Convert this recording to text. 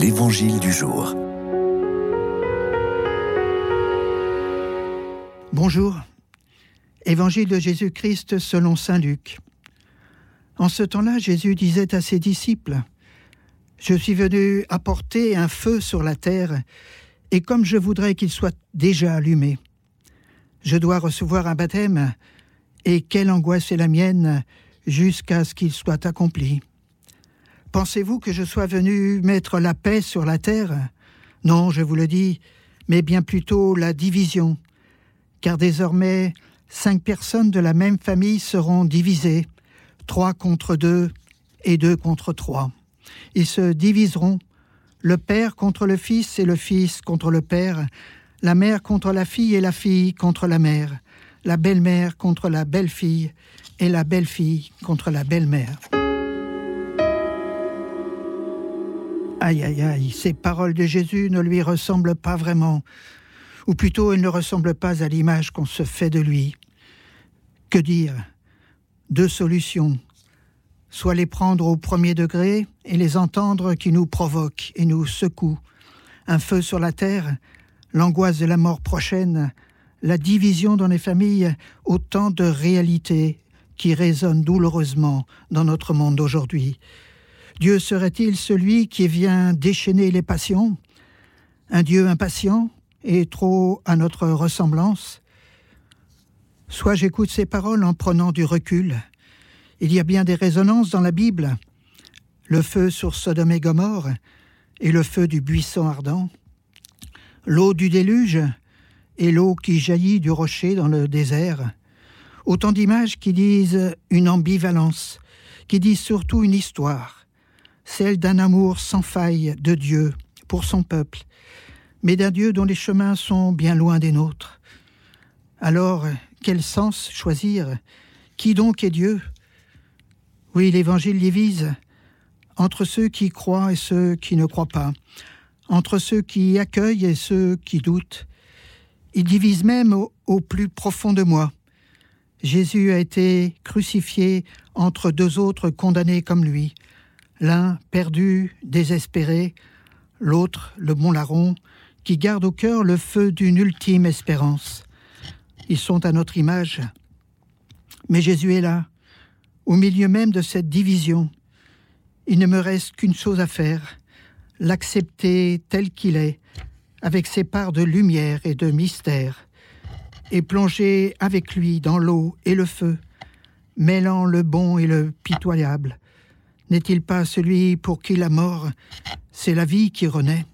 L'Évangile du jour. Bonjour. Évangile de Jésus-Christ selon Saint Luc. En ce temps-là, Jésus disait à ses disciples, Je suis venu apporter un feu sur la terre, et comme je voudrais qu'il soit déjà allumé. Je dois recevoir un baptême, et quelle angoisse est la mienne jusqu'à ce qu'il soit accompli. Pensez-vous que je sois venu mettre la paix sur la terre? Non, je vous le dis, mais bien plutôt la division, car désormais cinq personnes de la même famille seront divisées, trois contre deux et deux contre trois. Ils se diviseront, le père contre le fils et le fils contre le père, la mère contre la fille et la fille contre la mère, la belle-mère contre la belle-fille et la belle-fille contre la belle-mère. Aïe, aïe, aïe, ces paroles de Jésus ne lui ressemblent pas vraiment, ou plutôt elles ne ressemblent pas à l'image qu'on se fait de lui. Que dire? Deux solutions. Soit les prendre au premier degré et les entendre qui nous provoquent et nous secouent. Un feu sur la terre, l'angoisse de la mort prochaine, la division dans les familles, autant de réalités qui résonnent douloureusement dans notre monde d'aujourd'hui. Dieu serait-il celui qui vient déchaîner les passions? Un Dieu impatient et trop à notre ressemblance? Soit j'écoute ces paroles en prenant du recul. Il y a bien des résonances dans la Bible. Le feu sur Sodome et Gomorre et le feu du buisson ardent. L'eau du déluge et l'eau qui jaillit du rocher dans le désert. Autant d'images qui disent une ambivalence, qui disent surtout une histoire celle d'un amour sans faille de Dieu pour son peuple, mais d'un Dieu dont les chemins sont bien loin des nôtres. Alors, quel sens choisir? Qui donc est Dieu? Oui, l'Évangile divise entre ceux qui croient et ceux qui ne croient pas, entre ceux qui accueillent et ceux qui doutent. Il divise même au, plus profond de moi. Jésus a été crucifié entre deux autres condamnés comme lui, l'un perdu, désespéré, l'autre, le bon larron, qui garde au cœur le feu d'une ultime espérance. Ils sont à notre image. Mais Jésus est là, au milieu même de cette division. Il ne me reste qu'une chose à faire, l'accepter tel qu'il est, avec ses parts de lumière et de mystère, et plonger avec lui dans l'eau et le feu, mêlant le bon et le pitoyable, n'est-il pas celui pour qui la mort, c'est la vie qui renaît?